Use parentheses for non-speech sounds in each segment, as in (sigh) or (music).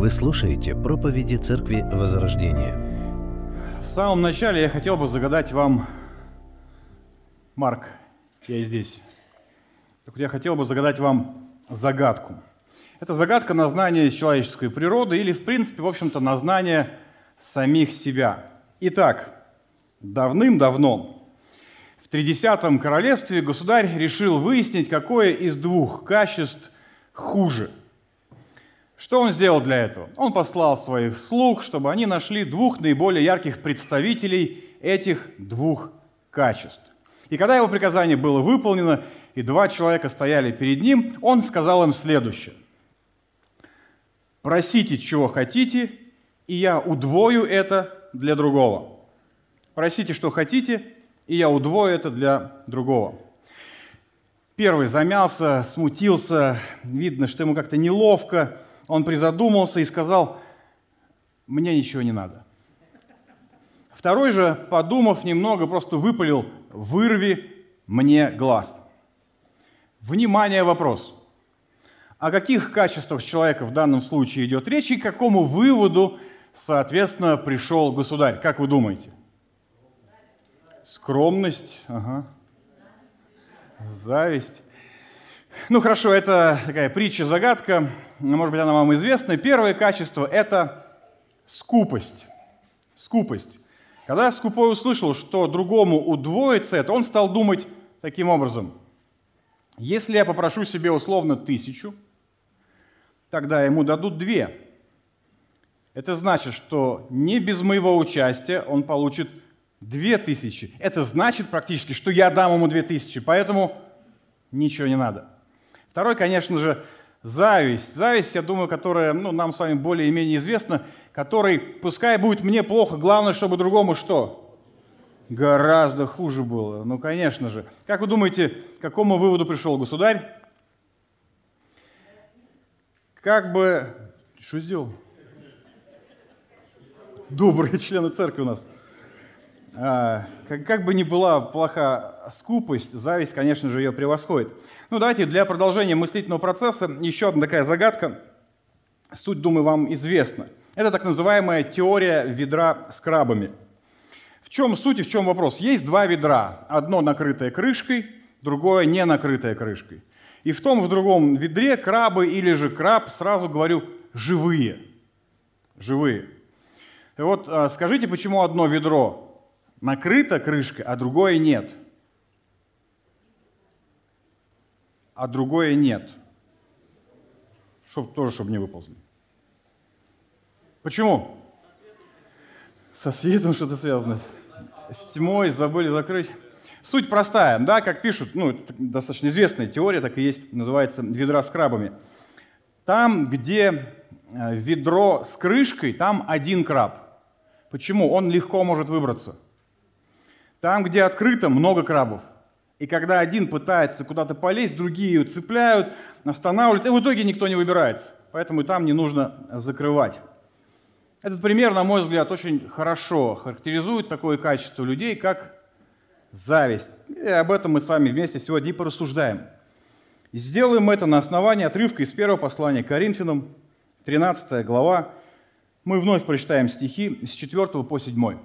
Вы слушаете проповеди Церкви Возрождения. В самом начале я хотел бы загадать вам, Марк, я здесь. Так я хотел бы загадать вам загадку. Это загадка на знание человеческой природы или, в принципе, в общем-то, на знание самих себя. Итак, давным-давно в Тридесятом королевстве государь решил выяснить, какое из двух качеств хуже. Что он сделал для этого? Он послал своих слуг, чтобы они нашли двух наиболее ярких представителей этих двух качеств. И когда его приказание было выполнено, и два человека стояли перед ним, он сказал им следующее. «Просите, чего хотите, и я удвою это для другого». Просите, что хотите, и я удвою это для другого. Первый замялся, смутился, видно, что ему как-то неловко. Он призадумался и сказал, мне ничего не надо. Второй же, подумав немного, просто выпалил, вырви мне глаз. Внимание, вопрос. О каких качествах человека в данном случае идет речь и к какому выводу, соответственно, пришел государь? Как вы думаете? Скромность, ага. Зависть. Ну хорошо, это такая притча-загадка, может быть, она вам известна. Первое качество – это скупость. Скупость. Когда скупой услышал, что другому удвоится это, он стал думать таким образом. Если я попрошу себе условно тысячу, тогда ему дадут две. Это значит, что не без моего участия он получит Две тысячи. Это значит практически, что я дам ему две тысячи, поэтому ничего не надо. Второй, конечно же, зависть. Зависть, я думаю, которая ну, нам с вами более-менее известна, который, пускай будет мне плохо, главное, чтобы другому что? Гораздо хуже было. Ну, конечно же. Как вы думаете, к какому выводу пришел государь? Как бы... Что сделал? Добрые члены церкви у нас. А, как, бы ни была плоха скупость, зависть, конечно же, ее превосходит. Ну, давайте для продолжения мыслительного процесса еще одна такая загадка. Суть, думаю, вам известна. Это так называемая теория ведра с крабами. В чем суть и в чем вопрос? Есть два ведра. Одно накрытое крышкой, другое не накрытое крышкой. И в том, в другом ведре крабы или же краб, сразу говорю, живые. Живые. И вот а, скажите, почему одно ведро накрыто крышкой, а другое нет. А другое нет. Чтоб, тоже, чтобы не выползли. Почему? Со светом что-то связано. С тьмой забыли закрыть. Суть простая, да, как пишут, ну, достаточно известная теория, так и есть, называется «ведра с крабами». Там, где э, ведро с крышкой, там один краб. Почему? Он легко может выбраться – там, где открыто, много крабов. И когда один пытается куда-то полезть, другие ее цепляют, останавливают, и в итоге никто не выбирается. Поэтому и там не нужно закрывать. Этот пример, на мой взгляд, очень хорошо характеризует такое качество людей, как зависть. И об этом мы с вами вместе сегодня и порассуждаем. Сделаем это на основании отрывка из первого послания к Коринфянам, 13 глава. Мы вновь прочитаем стихи с 4 по 7.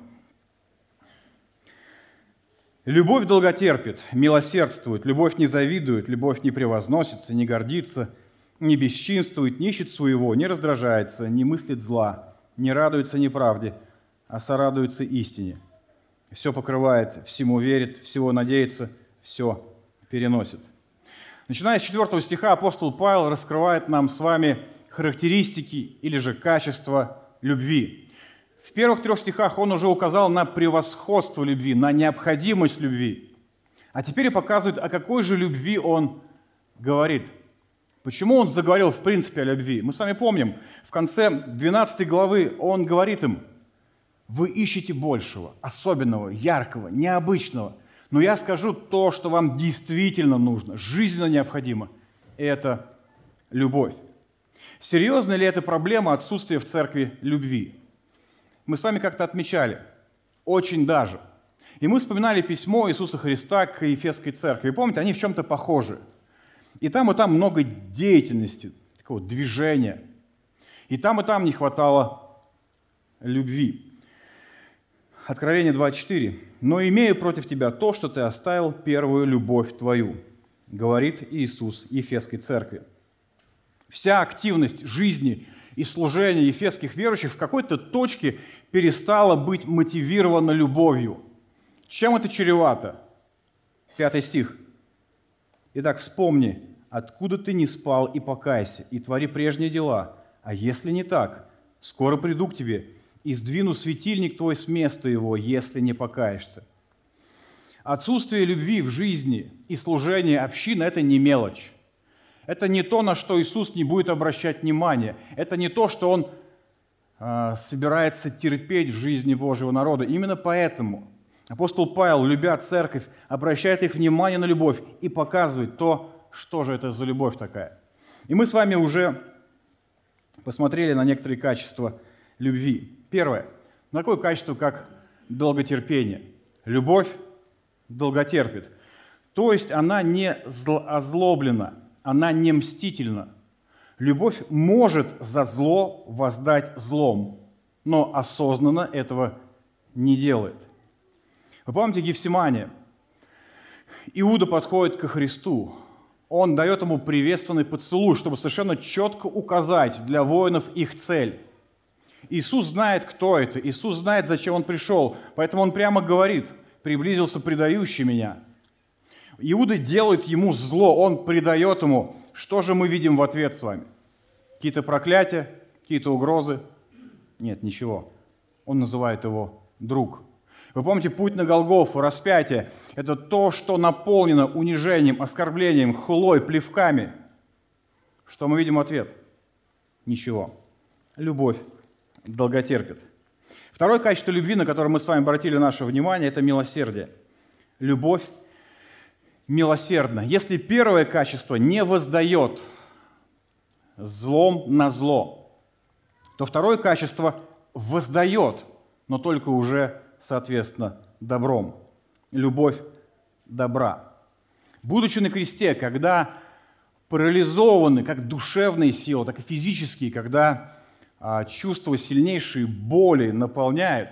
Любовь долготерпит, милосердствует, любовь не завидует, любовь не превозносится, не гордится, не бесчинствует, не ищет своего, не раздражается, не мыслит зла, не радуется неправде, а сорадуется истине. Все покрывает, всему верит, всего надеется, все переносит. Начиная с 4 стиха апостол Павел раскрывает нам с вами характеристики или же качества любви – в первых трех стихах он уже указал на превосходство любви, на необходимость любви. А теперь и показывает, о какой же любви он говорит. Почему он заговорил в принципе о любви? Мы с вами помним, в конце 12 главы он говорит им, вы ищете большего, особенного, яркого, необычного. Но я скажу то, что вам действительно нужно, жизненно необходимо. Это любовь. Серьезна ли эта проблема отсутствия в церкви любви? Мы с вами как-то отмечали. Очень даже. И мы вспоминали письмо Иисуса Христа к Ефесской церкви. Помните, они в чем-то похожи. И там, и там много деятельности, такого движения. И там, и там не хватало любви. Откровение 2.4. «Но имею против тебя то, что ты оставил первую любовь твою», говорит Иисус Ефесской церкви. Вся активность жизни и служения ефесских верующих в какой-то точке перестала быть мотивирована любовью. Чем это чревато? Пятый стих. Итак, вспомни, откуда ты не спал и покайся, и твори прежние дела. А если не так, скоро приду к тебе и сдвину светильник твой с места его, если не покаешься. Отсутствие любви в жизни и служение общины – это не мелочь. Это не то, на что Иисус не будет обращать внимание. Это не то, что Он собирается терпеть в жизни Божьего народа. Именно поэтому апостол Павел, любя церковь, обращает их внимание на любовь и показывает то, что же это за любовь такая. И мы с вами уже посмотрели на некоторые качества любви. Первое. На такое качество, как долготерпение. Любовь долготерпит. То есть она не озлоблена, она не мстительна. Любовь может за зло воздать злом, но осознанно этого не делает. Вы помните Гефсимания? Иуда подходит ко Христу. Он дает ему приветственный поцелуй, чтобы совершенно четко указать для воинов их цель. Иисус знает, кто это. Иисус знает, зачем Он пришел. Поэтому Он прямо говорит, приблизился предающий меня. Иуда делает ему зло, он предает ему. Что же мы видим в ответ с вами? Какие-то проклятия, какие-то угрозы? Нет, ничего. Он называет его друг. Вы помните, путь на Голгофу, распятие – это то, что наполнено унижением, оскорблением, хулой, плевками. Что мы видим в ответ? Ничего. Любовь долготерпит. Второе качество любви, на которое мы с вами обратили наше внимание, это милосердие. Любовь милосердна. Если первое качество не воздает злом на зло, то второе качество воздает, но только уже соответственно, добром. Любовь добра. Будучи на кресте, когда парализованы как душевные силы, так и физические, когда а, чувство сильнейшей боли наполняет,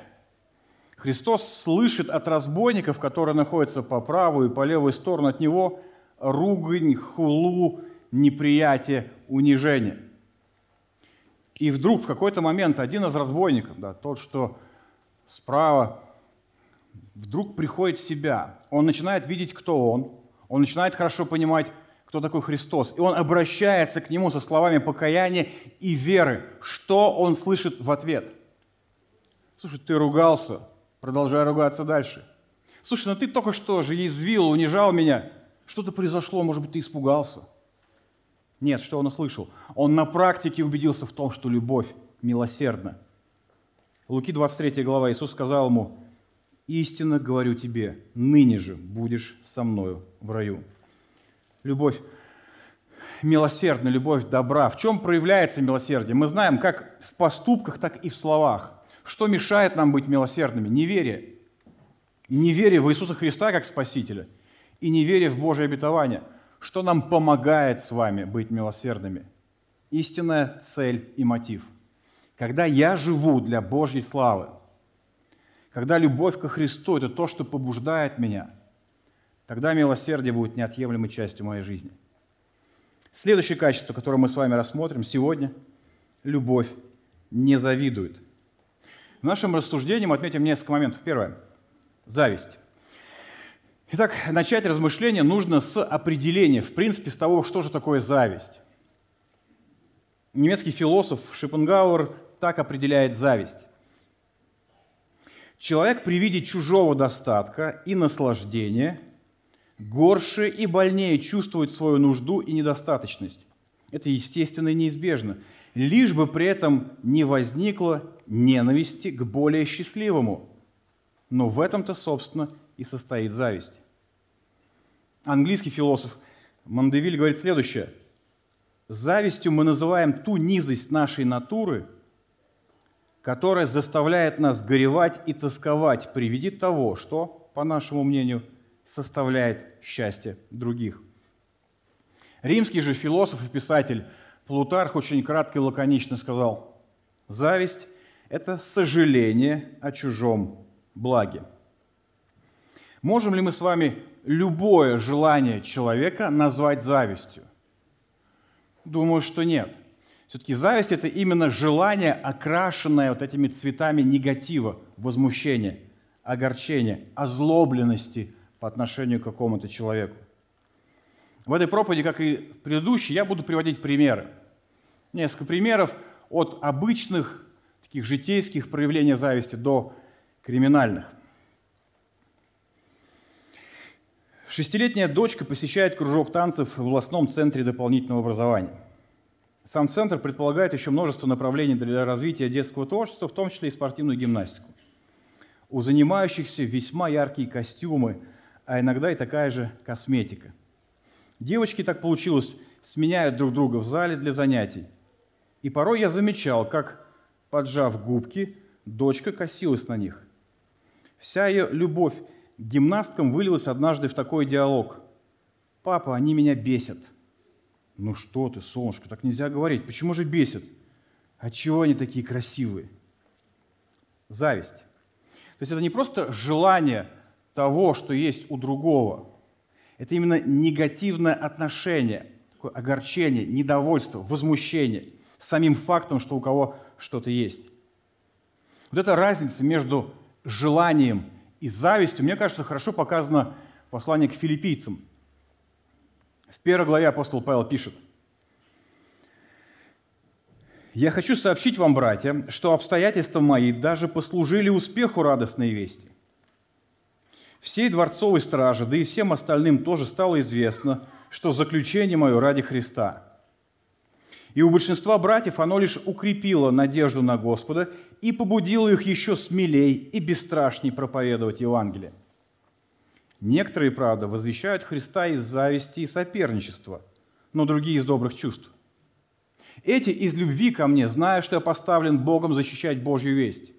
Христос слышит от разбойников, которые находятся по правую и по левую сторону от Него, ругань, хулу, неприятие, унижение. И вдруг в какой-то момент один из разбойников, да, тот, что справа, вдруг приходит в себя. Он начинает видеть, кто он. Он начинает хорошо понимать, кто такой Христос. И он обращается к нему со словами покаяния и веры. Что он слышит в ответ? Слушай, ты ругался, продолжай ругаться дальше. Слушай, ну ты только что же язвил, унижал меня. Что-то произошло, может быть, ты испугался. Нет, что он услышал? Он на практике убедился в том, что любовь милосердна. Луки 23 глава, Иисус сказал ему, «Истинно говорю тебе, ныне же будешь со мною в раю». Любовь милосердна, любовь добра. В чем проявляется милосердие? Мы знаем, как в поступках, так и в словах. Что мешает нам быть милосердными? Неверие. Неверие в Иисуса Христа как Спасителя и неверие в Божие обетование. Что нам помогает с вами быть милосердными? Истинная цель и мотив – когда я живу для Божьей славы, когда любовь ко Христу – это то, что побуждает меня, тогда милосердие будет неотъемлемой частью моей жизни. Следующее качество, которое мы с вами рассмотрим сегодня – любовь не завидует. В нашем рассуждении мы отметим несколько моментов. Первое – зависть. Итак, начать размышление нужно с определения, в принципе, с того, что же такое зависть. Немецкий философ Шопенгауэр так определяет зависть. Человек при виде чужого достатка и наслаждения горше и больнее чувствует свою нужду и недостаточность. Это естественно и неизбежно. Лишь бы при этом не возникло ненависти к более счастливому. Но в этом-то, собственно, и состоит зависть. Английский философ Мандевиль говорит следующее. Завистью мы называем ту низость нашей натуры – которая заставляет нас горевать и тосковать при виде того, что, по нашему мнению, составляет счастье других. Римский же философ и писатель Плутарх очень кратко и лаконично сказал, зависть – это сожаление о чужом благе. Можем ли мы с вами любое желание человека назвать завистью? Думаю, что нет. Все-таки зависть – это именно желание, окрашенное вот этими цветами негатива, возмущения, огорчения, озлобленности по отношению к какому-то человеку. В этой проповеди, как и в предыдущей, я буду приводить примеры. Несколько примеров от обычных, таких житейских проявлений зависти до криминальных. Шестилетняя дочка посещает кружок танцев в областном центре дополнительного образования. Сам центр предполагает еще множество направлений для развития детского творчества, в том числе и спортивную гимнастику. У занимающихся весьма яркие костюмы, а иногда и такая же косметика – Девочки, так получилось, сменяют друг друга в зале для занятий. И порой я замечал, как, поджав губки, дочка косилась на них. Вся ее любовь к гимнасткам вылилась однажды в такой диалог. «Папа, они меня бесят». «Ну что ты, солнышко, так нельзя говорить. Почему же бесят?» «А чего они такие красивые?» Зависть. То есть это не просто желание того, что есть у другого – это именно негативное отношение, такое огорчение, недовольство, возмущение самим фактом, что у кого что-то есть. Вот эта разница между желанием и завистью, мне кажется, хорошо показана в послании к филиппийцам. В первой главе апостол Павел пишет, «Я хочу сообщить вам, братья, что обстоятельства мои даже послужили успеху радостной вести. Всей дворцовой страже, да и всем остальным тоже стало известно, что заключение мое ради Христа. И у большинства братьев оно лишь укрепило надежду на Господа и побудило их еще смелей и бесстрашней проповедовать Евангелие. Некоторые, правда, возвещают Христа из зависти и соперничества, но другие из добрых чувств. Эти из любви ко мне, зная, что я поставлен Богом защищать Божью весть.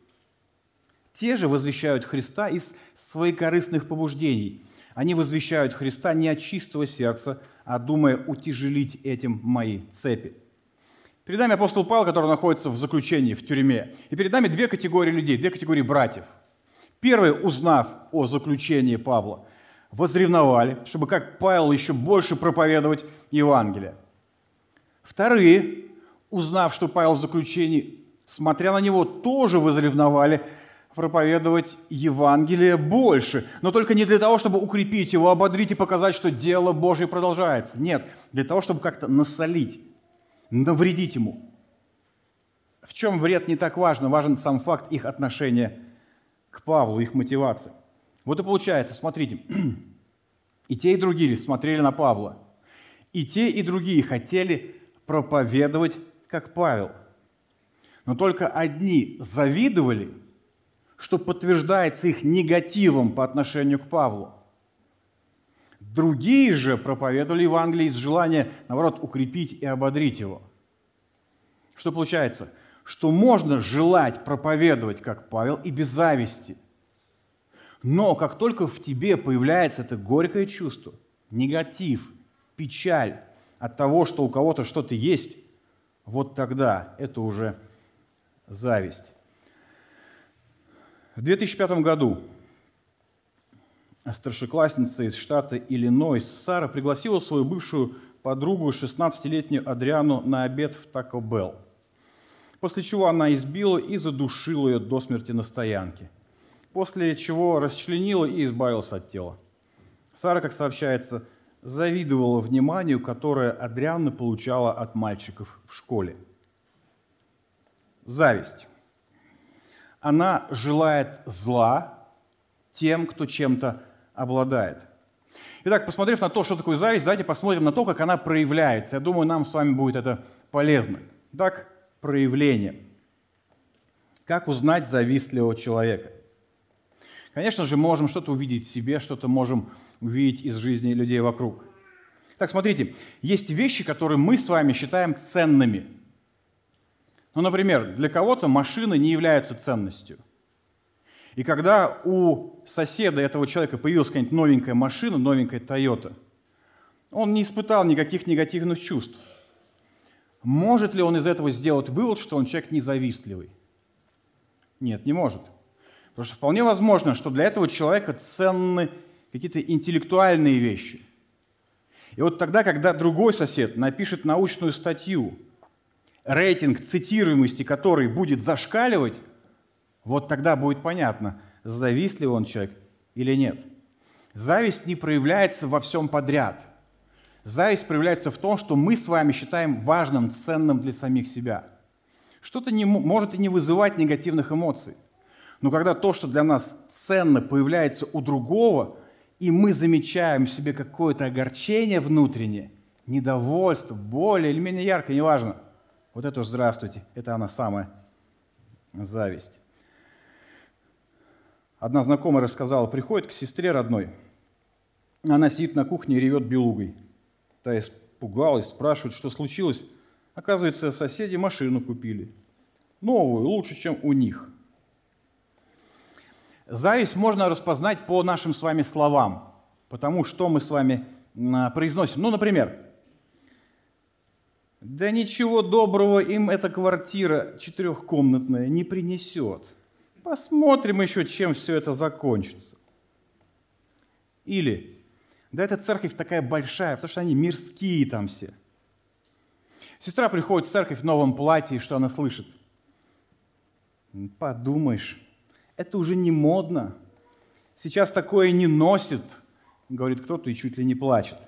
Те же возвещают Христа из своих корыстных побуждений. Они возвещают Христа не от чистого сердца, а думая утяжелить этим мои цепи. Перед нами апостол Павел, который находится в заключении, в тюрьме. И перед нами две категории людей, две категории братьев. Первые, узнав о заключении Павла, возревновали, чтобы как Павел еще больше проповедовать Евангелие. Вторые, узнав, что Павел в заключении, смотря на него, тоже возревновали, проповедовать Евангелие больше, но только не для того, чтобы укрепить его, ободрить и показать, что дело Божье продолжается. Нет, для того, чтобы как-то насолить, навредить ему. В чем вред не так важно, важен сам факт их отношения к Павлу, их мотивация. Вот и получается, смотрите, (clears throat) и те, и другие смотрели на Павла, и те, и другие хотели проповедовать, как Павел. Но только одни завидовали – что подтверждается их негативом по отношению к Павлу. Другие же проповедовали Евангелие из желания, наоборот, укрепить и ободрить его. Что получается? Что можно желать проповедовать, как Павел, и без зависти. Но как только в тебе появляется это горькое чувство, негатив, печаль от того, что у кого-то что-то есть, вот тогда это уже зависть. В 2005 году старшеклассница из штата Иллинойс Сара пригласила свою бывшую подругу, 16-летнюю Адриану, на обед в Тако Белл. После чего она избила и задушила ее до смерти на стоянке. После чего расчленила и избавилась от тела. Сара, как сообщается, завидовала вниманию, которое Адриана получала от мальчиков в школе. Зависть она желает зла тем, кто чем-то обладает. Итак, посмотрев на то, что такое зависть, давайте посмотрим на то, как она проявляется. Я думаю, нам с вами будет это полезно. Итак, проявление. Как узнать завистливого человека? Конечно же, можем что-то увидеть в себе, что-то можем увидеть из жизни людей вокруг. Так, смотрите, есть вещи, которые мы с вами считаем ценными – ну, например, для кого-то машины не являются ценностью. И когда у соседа этого человека появилась какая-нибудь новенькая машина, новенькая Toyota, он не испытал никаких негативных чувств. Может ли он из этого сделать вывод, что он человек независтливый? Нет, не может. Потому что вполне возможно, что для этого человека ценны какие-то интеллектуальные вещи. И вот тогда, когда другой сосед напишет научную статью, рейтинг цитируемости которой будет зашкаливать, вот тогда будет понятно, завистлив он человек или нет. Зависть не проявляется во всем подряд. Зависть проявляется в том, что мы с вами считаем важным, ценным для самих себя. Что-то не, может и не вызывать негативных эмоций. Но когда то, что для нас ценно, появляется у другого, и мы замечаем в себе какое-то огорчение внутреннее, недовольство, более или менее яркое, неважно, вот это здравствуйте, это она самая зависть. Одна знакомая рассказала, приходит к сестре родной, она сидит на кухне и ревет белугой. Та испугалась, спрашивает, что случилось. Оказывается, соседи машину купили. Новую, лучше, чем у них. Зависть можно распознать по нашим с вами словам, потому что мы с вами а, произносим. Ну, например, да ничего доброго им эта квартира четырехкомнатная не принесет. Посмотрим еще, чем все это закончится. Или, да эта церковь такая большая, потому что они мирские там все. Сестра приходит в церковь в новом платье, и что она слышит? Подумаешь, это уже не модно. Сейчас такое не носит, говорит кто-то и чуть ли не плачет.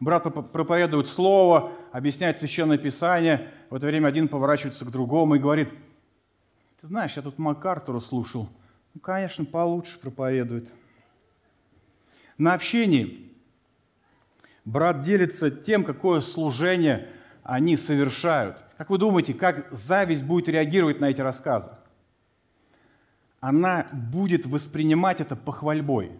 Брат проповедует слово, объясняет священное писание. В это время один поворачивается к другому и говорит, ты знаешь, я тут МакАртура слушал. Ну, конечно, получше проповедует. На общении брат делится тем, какое служение они совершают. Как вы думаете, как зависть будет реагировать на эти рассказы? она будет воспринимать это похвальбой.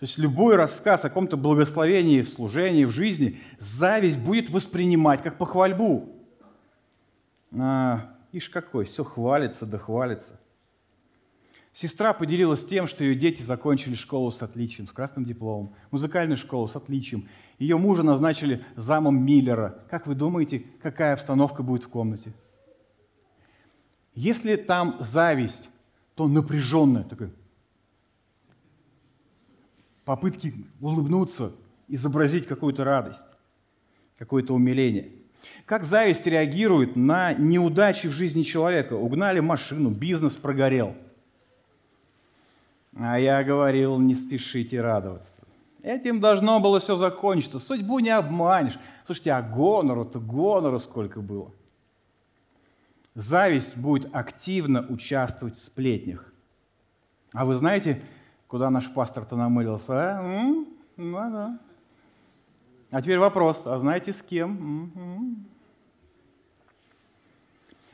То есть любой рассказ о каком-то благословении в служении, в жизни, зависть будет воспринимать как похвальбу. А, ишь какой, все хвалится да хвалится. Сестра поделилась тем, что ее дети закончили школу с отличием, с красным дипломом, музыкальную школу с отличием. Ее мужа назначили замом Миллера. Как вы думаете, какая обстановка будет в комнате? Если там зависть, то напряженное, такое. Попытки улыбнуться, изобразить какую-то радость, какое-то умиление. Как зависть реагирует на неудачи в жизни человека? Угнали машину, бизнес прогорел. А я говорил, не спешите радоваться. Этим должно было все закончиться. Судьбу не обманешь. Слушайте, а гонору-то, гонору сколько было. Зависть будет активно участвовать в сплетнях. А вы знаете, куда наш пастор-то намылился? А? Ну да. А теперь вопрос, а знаете с кем? М-м.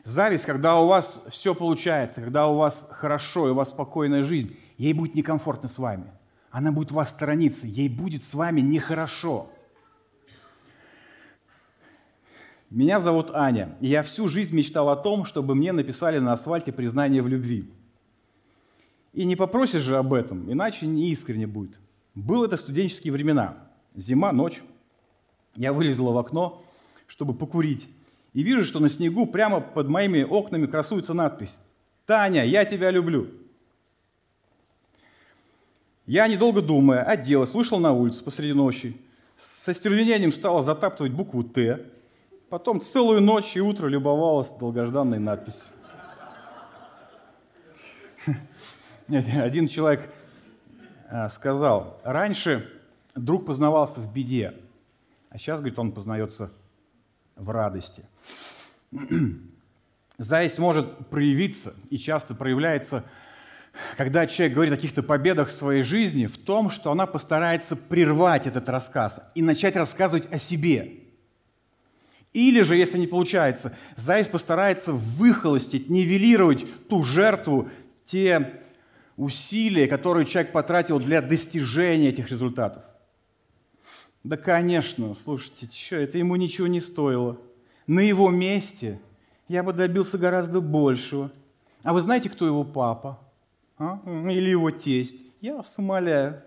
Зависть, когда у вас все получается, когда у вас хорошо и у вас спокойная жизнь, ей будет некомфортно с вами. Она будет вас сторониться, ей будет с вами нехорошо. Меня зовут Аня, и я всю жизнь мечтал о том, чтобы мне написали на асфальте признание в любви. И не попросишь же об этом, иначе не искренне будет. Был это студенческие времена. Зима, ночь. Я вылезла в окно, чтобы покурить. И вижу, что на снегу прямо под моими окнами красуется надпись «Таня, я тебя люблю». Я, недолго думая, оделась, вышел на улицу посреди ночи. Со стервенением стала затаптывать букву «Т», Потом целую ночь и утро любовалась долгожданной надписью. (laughs) Один человек а, сказал, раньше друг познавался в беде, а сейчас, говорит, он познается в радости. (clears throat) Зависть может проявиться и часто проявляется, когда человек говорит о каких-то победах в своей жизни, в том, что она постарается прервать этот рассказ и начать рассказывать о себе. Или же, если не получается, зависть постарается выхолостить, нивелировать ту жертву, те усилия, которые человек потратил для достижения этих результатов. Да, конечно, слушайте, что, это ему ничего не стоило. На его месте я бы добился гораздо большего. А вы знаете, кто его папа? А? Или его тесть? Я вас умоляю.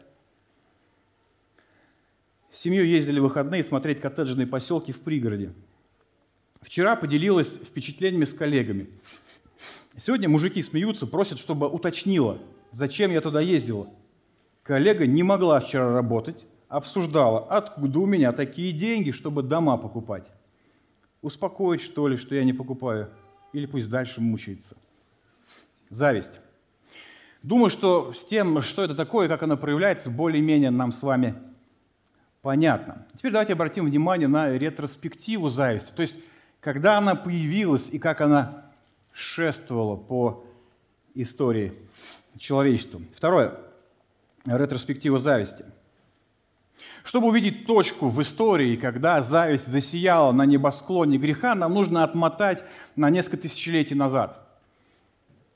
С семьей ездили в выходные смотреть коттеджные поселки в пригороде. Вчера поделилась впечатлениями с коллегами. Сегодня мужики смеются, просят, чтобы уточнила, зачем я туда ездила. Коллега не могла вчера работать, обсуждала, откуда у меня такие деньги, чтобы дома покупать. Успокоить, что ли, что я не покупаю? Или пусть дальше мучается? Зависть. Думаю, что с тем, что это такое, как оно проявляется, более-менее нам с вами понятно. Теперь давайте обратим внимание на ретроспективу зависти. То есть, когда она появилась и как она шествовала по истории человечеству. Второе. Ретроспектива зависти. Чтобы увидеть точку в истории, когда зависть засияла на небосклоне греха, нам нужно отмотать на несколько тысячелетий назад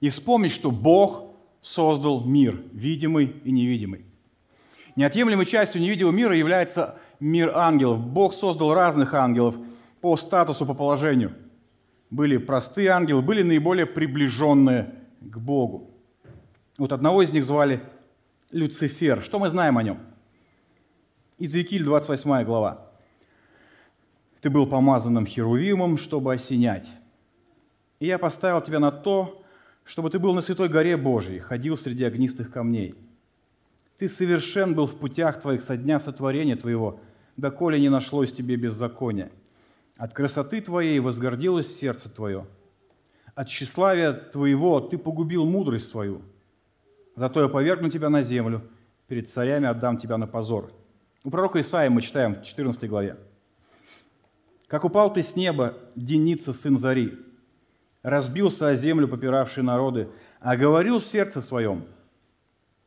и вспомнить, что Бог создал мир, видимый и невидимый. Неотъемлемой частью невидимого мира является мир ангелов. Бог создал разных ангелов по статусу, по положению. Были простые ангелы, были наиболее приближенные к Богу. Вот одного из них звали Люцифер. Что мы знаем о нем? Иезекииль, 28 глава. «Ты был помазанным херувимом, чтобы осенять. И я поставил тебя на то, чтобы ты был на святой горе Божией, ходил среди огнистых камней. Ты совершен был в путях твоих со дня сотворения твоего, доколе не нашлось тебе беззакония. От красоты твоей возгордилось сердце твое. От тщеславия твоего ты погубил мудрость свою. Зато я повергну тебя на землю, перед царями отдам тебя на позор». У пророка Исаия мы читаем в 14 главе. «Как упал ты с неба, Деница, сын Зари, разбился о землю попиравшие народы, а говорил в сердце своем,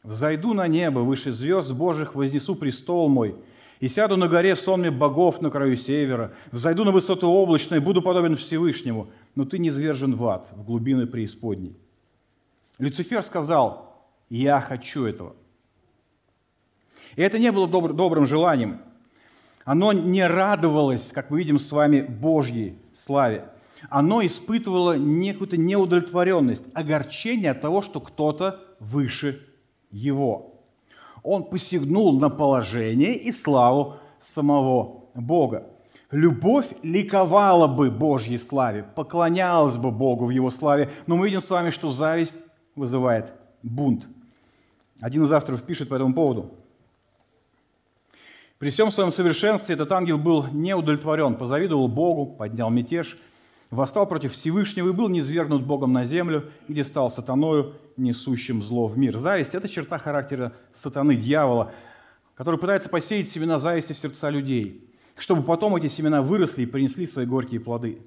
«Взойду на небо, выше звезд Божьих вознесу престол мой, и сяду на горе в сонме богов на краю севера, взойду на высоту облачной, буду подобен Всевышнему, но ты не звержен в ад, в глубины преисподней». Люцифер сказал, «Я хочу этого». И это не было добр, добрым желанием. Оно не радовалось, как мы видим с вами, Божьей славе оно испытывало некую-то неудовлетворенность, огорчение от того, что кто-то выше его. Он посягнул на положение и славу самого Бога. Любовь ликовала бы Божьей славе, поклонялась бы Богу в Его славе, но мы видим с вами, что зависть вызывает бунт. Один из авторов пишет по этому поводу. При всем своем совершенстве этот ангел был неудовлетворен, позавидовал Богу, поднял мятеж – восстал против Всевышнего и был низвергнут Богом на землю, где стал сатаною, несущим зло в мир. Зависть – это черта характера сатаны, дьявола, который пытается посеять семена зависти в сердца людей, чтобы потом эти семена выросли и принесли свои горькие плоды.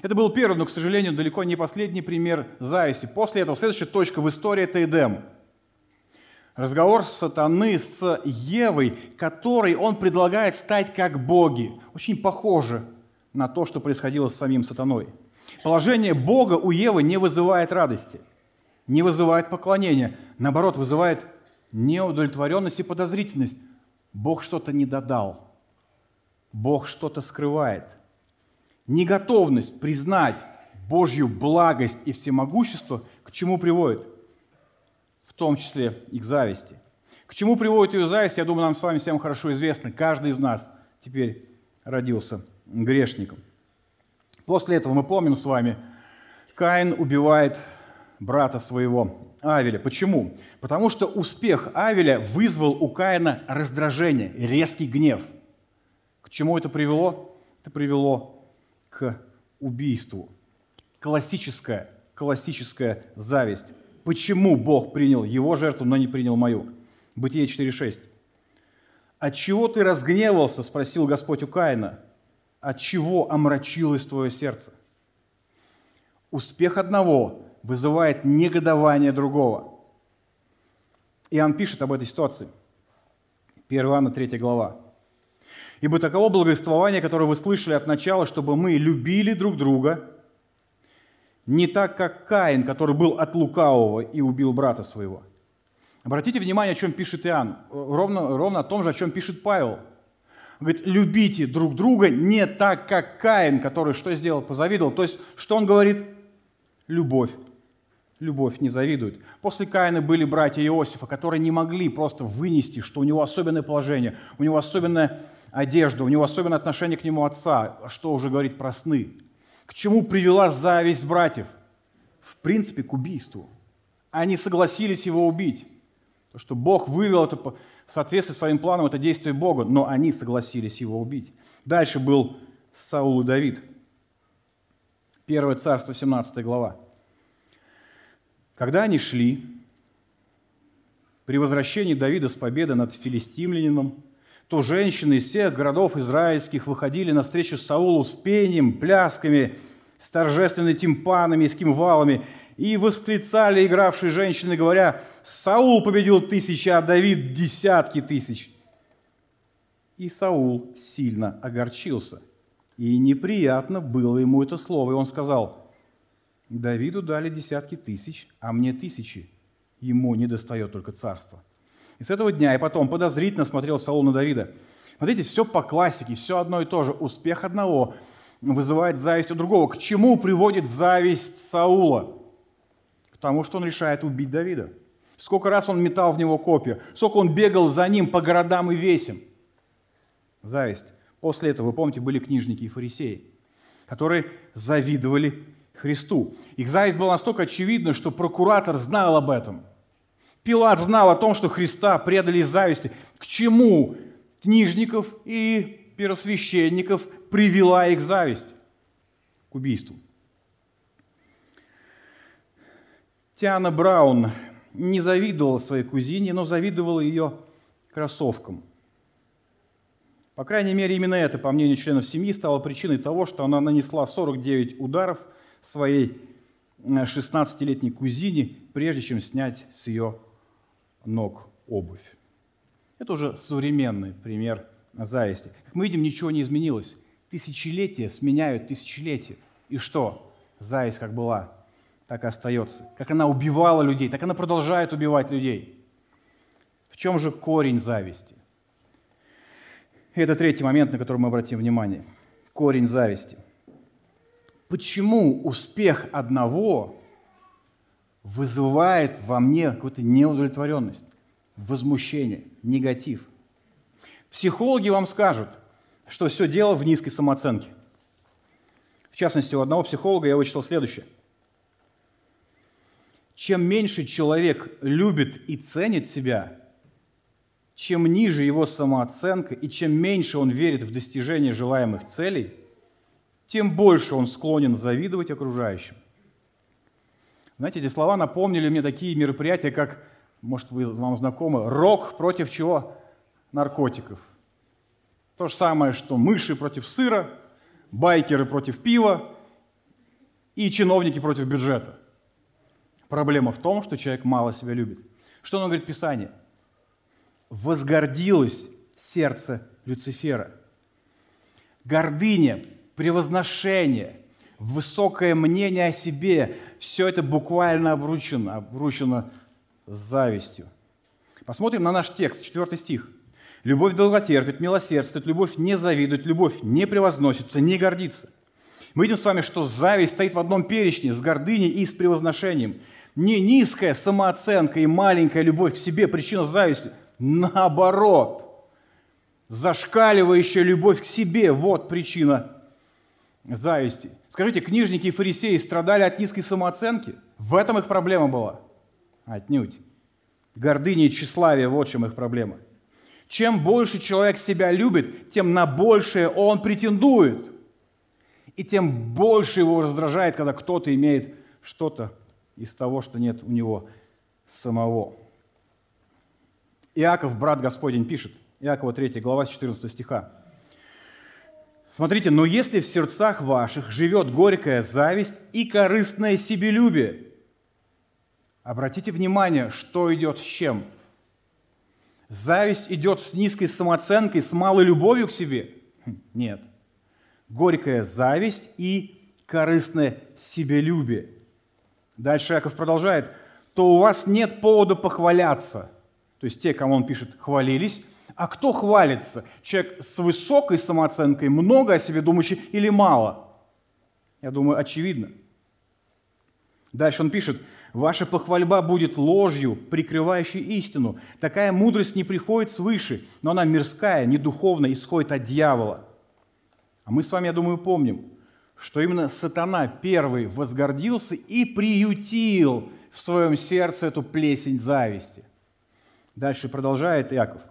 Это был первый, но, к сожалению, далеко не последний пример зависти. После этого следующая точка в истории – это Эдем. Разговор сатаны с Евой, который он предлагает стать как боги. Очень похоже на то, что происходило с самим сатаной. Положение Бога у Евы не вызывает радости, не вызывает поклонения, наоборот, вызывает неудовлетворенность и подозрительность. Бог что-то не додал, Бог что-то скрывает. Неготовность признать Божью благость и всемогущество к чему приводит? В том числе и к зависти. К чему приводит ее зависть, я думаю, нам с вами всем хорошо известно. Каждый из нас теперь родился грешником. После этого мы помним с вами, Каин убивает брата своего Авеля. Почему? Потому что успех Авеля вызвал у Каина раздражение, резкий гнев. К чему это привело? Это привело к убийству. Классическая, классическая зависть. Почему Бог принял его жертву, но не принял мою? Бытие 4.6. «От чего ты разгневался?» – спросил Господь у Каина – от чего омрачилось твое сердце. Успех одного вызывает негодование другого. Иоанн пишет об этой ситуации. 1 Иоанна 3 глава. «Ибо таково благовествование, которое вы слышали от начала, чтобы мы любили друг друга, не так, как Каин, который был от лукавого и убил брата своего». Обратите внимание, о чем пишет Иоанн. Ровно, ровно о том же, о чем пишет Павел – говорит, любите друг друга не так, как Каин, который что сделал? Позавидовал. То есть, что он говорит? Любовь. Любовь не завидует. После Каина были братья Иосифа, которые не могли просто вынести, что у него особенное положение, у него особенная одежда, у него особенное отношение к нему отца, а что уже говорить про сны. К чему привела зависть братьев? В принципе, к убийству. Они согласились его убить. То, что Бог вывел это в соответствии с своим планом, это действие Бога, но они согласились его убить. Дальше был Саул и Давид. Первое царство, 17 глава. Когда они шли, при возвращении Давида с победы над филистимлянином, то женщины из всех городов израильских выходили навстречу Саулу с пением, плясками, с торжественными тимпанами и с кимвалами, и восклицали игравшие женщины, говоря, «Саул победил тысячи, а Давид – десятки тысяч». И Саул сильно огорчился, и неприятно было ему это слово, и он сказал, «Давиду дали десятки тысяч, а мне тысячи, ему не достает только царства». И с этого дня и потом подозрительно смотрел Саул на Давида. Смотрите, все по классике, все одно и то же. Успех одного вызывает зависть у другого. К чему приводит зависть Саула? К тому, что он решает убить Давида. Сколько раз он метал в него копья, сколько он бегал за ним по городам и весям. Зависть. После этого, вы помните, были книжники и фарисеи, которые завидовали Христу. Их зависть была настолько очевидна, что прокуратор знал об этом – Пилат знал о том, что Христа предали из зависти. К чему книжников и первосвященников привела их зависть? К убийству. Тиана Браун не завидовала своей кузине, но завидовала ее кроссовкам. По крайней мере, именно это, по мнению членов семьи, стало причиной того, что она нанесла 49 ударов своей 16-летней кузине, прежде чем снять с ее ног обувь. Это уже современный пример зависти. Как мы видим, ничего не изменилось. Тысячелетия сменяют тысячелетия. И что? Зависть как была, так и остается. Как она убивала людей, так она продолжает убивать людей. В чем же корень зависти? Это третий момент, на который мы обратим внимание. Корень зависти. Почему успех одного вызывает во мне какую-то неудовлетворенность, возмущение, негатив. Психологи вам скажут, что все дело в низкой самооценке. В частности, у одного психолога я вычитал следующее. Чем меньше человек любит и ценит себя, чем ниже его самооценка и чем меньше он верит в достижение желаемых целей, тем больше он склонен завидовать окружающим. Знаете, эти слова напомнили мне такие мероприятия, как, может, вы, вам знакомы, рок против чего? Наркотиков. То же самое, что мыши против сыра, байкеры против пива и чиновники против бюджета. Проблема в том, что человек мало себя любит. Что оно говорит Писание? Возгордилось сердце Люцифера. Гордыня, превозношение, высокое мнение о себе, все это буквально обручено, обручено завистью. Посмотрим на наш текст, 4 стих. «Любовь долготерпит, милосердствует, любовь не завидует, любовь не превозносится, не гордится». Мы видим с вами, что зависть стоит в одном перечне с гордыней и с превозношением. Не низкая самооценка и маленькая любовь к себе – причина зависти. Наоборот, зашкаливающая любовь к себе – вот причина зависти. Скажите, книжники и фарисеи страдали от низкой самооценки? В этом их проблема была? Отнюдь. Гордыня и тщеславие – вот чем их проблема. Чем больше человек себя любит, тем на большее он претендует. И тем больше его раздражает, когда кто-то имеет что-то из того, что нет у него самого. Иаков, брат Господень, пишет, Иакова 3 глава 14 стиха. Смотрите, но если в сердцах ваших живет горькая зависть и корыстное себелюбие, обратите внимание, что идет с чем? Зависть идет с низкой самооценкой, с малой любовью к себе? Хм, нет. Горькая зависть и корыстное себелюбие. Дальше Яков продолжает. То у вас нет повода похваляться. То есть те, кому он пишет, хвалились, а кто хвалится? Человек с высокой самооценкой, много о себе думающий или мало? Я думаю, очевидно. Дальше он пишет, ваша похвальба будет ложью, прикрывающей истину. Такая мудрость не приходит свыше, но она мирская, недуховная, исходит от дьявола. А мы с вами, я думаю, помним, что именно сатана первый возгордился и приютил в своем сердце эту плесень зависти. Дальше продолжает Иаков.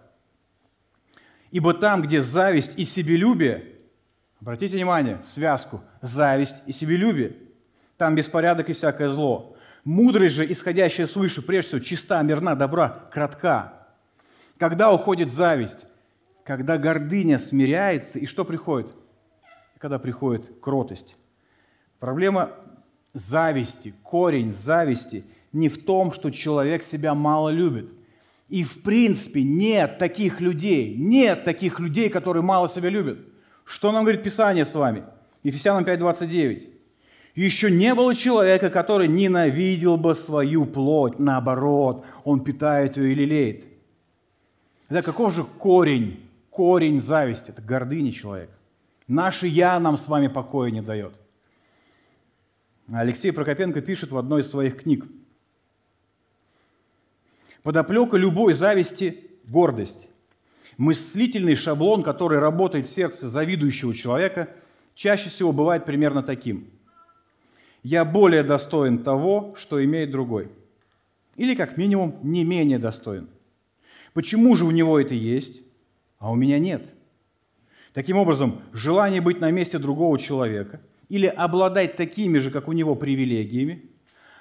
Ибо там, где зависть и себелюбие, обратите внимание, связку, зависть и себелюбие, там беспорядок и всякое зло. Мудрость же, исходящая свыше, прежде всего, чиста, мирна, добра, кратка. Когда уходит зависть? Когда гордыня смиряется, и что приходит? Когда приходит кротость. Проблема зависти, корень зависти не в том, что человек себя мало любит. И в принципе нет таких людей, нет таких людей, которые мало себя любят. Что нам говорит Писание с вами? Ефесянам 5.29. Еще не было человека, который ненавидел бы свою плоть. Наоборот, он питает ее и лелеет. Это каков же корень? Корень зависти – это гордыня человека. Наше «я» нам с вами покоя не дает. Алексей Прокопенко пишет в одной из своих книг. Подоплека любой зависти – гордость. Мыслительный шаблон, который работает в сердце завидующего человека, чаще всего бывает примерно таким. «Я более достоин того, что имеет другой». Или, как минимум, не менее достоин. Почему же у него это есть, а у меня нет? Таким образом, желание быть на месте другого человека или обладать такими же, как у него, привилегиями,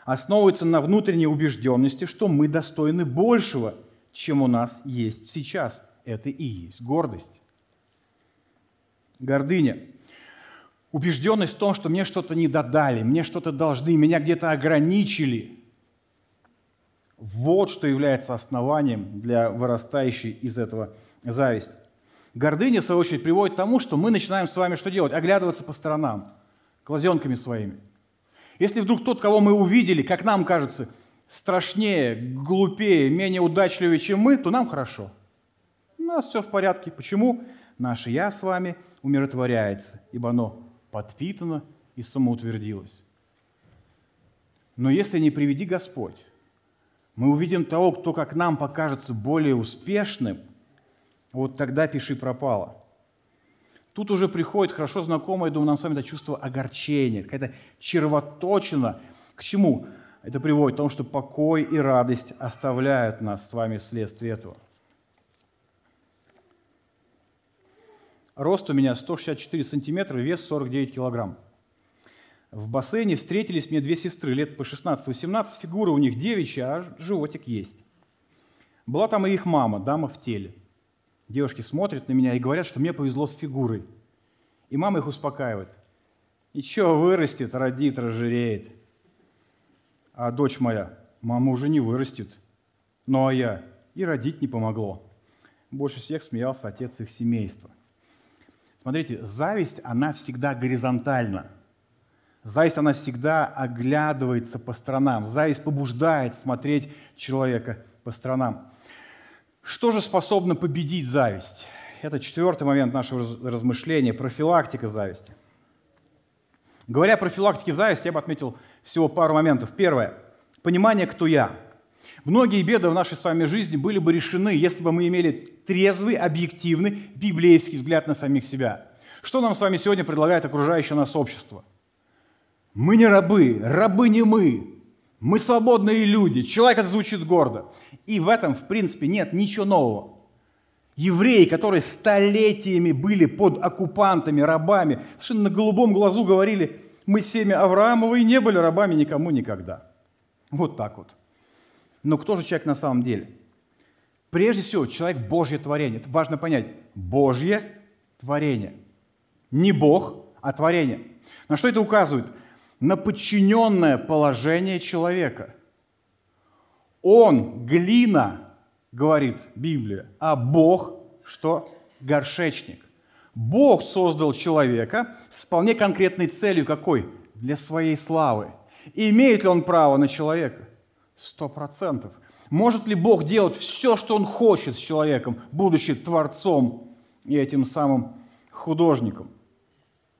основывается на внутренней убежденности, что мы достойны большего, чем у нас есть сейчас. Это и есть гордость. Гордыня. Убежденность в том, что мне что-то не додали, мне что-то должны, меня где-то ограничили. Вот что является основанием для вырастающей из этого зависти. Гордыня, в свою очередь, приводит к тому, что мы начинаем с вами что делать? Оглядываться по сторонам, глазенками своими. Если вдруг тот, кого мы увидели, как нам кажется, страшнее, глупее, менее удачливее, чем мы, то нам хорошо. У нас все в порядке. Почему? Наше «я» с вами умиротворяется, ибо оно подпитано и самоутвердилось. Но если не приведи Господь, мы увидим того, кто, как нам покажется, более успешным – вот тогда пиши пропало. Тут уже приходит хорошо знакомое, думаю, нам с вами это чувство огорчения, какая-то червоточина. К чему? Это приводит к тому, что покой и радость оставляют нас с вами вследствие этого. Рост у меня 164 сантиметра, вес 49 килограмм. В бассейне встретились мне две сестры, лет по 16-18, фигура у них девичья, а животик есть. Была там и их мама, дама в теле. Девушки смотрят на меня и говорят, что мне повезло с фигурой. И мама их успокаивает. Ничего, вырастет, родит, разжиреет. А дочь моя, мама уже не вырастет. Ну а я, и родить не помогло. Больше всех смеялся отец их семейства. Смотрите, зависть, она всегда горизонтальна. Зависть, она всегда оглядывается по сторонам. Зависть побуждает смотреть человека по сторонам. Что же способно победить зависть? Это четвертый момент нашего размышления – профилактика зависти. Говоря о профилактике зависти, я бы отметил всего пару моментов. Первое – понимание, кто я. Многие беды в нашей с вами жизни были бы решены, если бы мы имели трезвый, объективный, библейский взгляд на самих себя. Что нам с вами сегодня предлагает окружающее нас общество? Мы не рабы, рабы не мы. Мы свободные люди. Человек это звучит гордо. И в этом, в принципе, нет ничего нового. Евреи, которые столетиями были под оккупантами, рабами, совершенно на голубом глазу говорили, мы семя Авраамова и не были рабами никому никогда. Вот так вот. Но кто же человек на самом деле? Прежде всего, человек – Божье творение. Это важно понять. Божье творение. Не Бог, а творение. На что это указывает? На подчиненное положение человека. Он глина, говорит Библия, а Бог что? Горшечник. Бог создал человека с вполне конкретной целью какой? Для своей славы. И имеет ли он право на человека? Сто процентов. Может ли Бог делать все, что он хочет с человеком, будучи творцом и этим самым художником,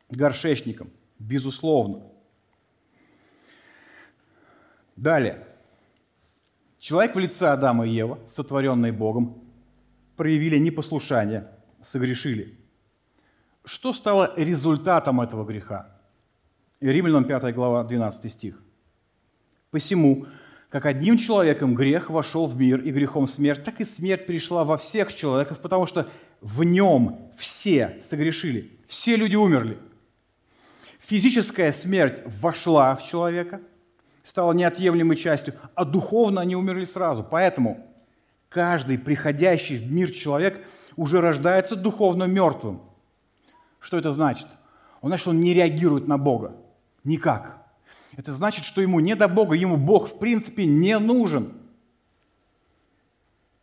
горшечником? Безусловно. Далее. Человек в лице Адама и Ева, сотворенные Богом, проявили непослушание, согрешили. Что стало результатом этого греха? Римлянам 5 глава, 12 стих. «Посему, как одним человеком грех вошел в мир, и грехом смерть, так и смерть перешла во всех человеков, потому что в нем все согрешили, все люди умерли. Физическая смерть вошла в человека, стала неотъемлемой частью, а духовно они умерли сразу. Поэтому каждый приходящий в мир человек уже рождается духовно мертвым. Что это значит? Он значит, он не реагирует на Бога. Никак. Это значит, что ему не до Бога, ему Бог в принципе не нужен.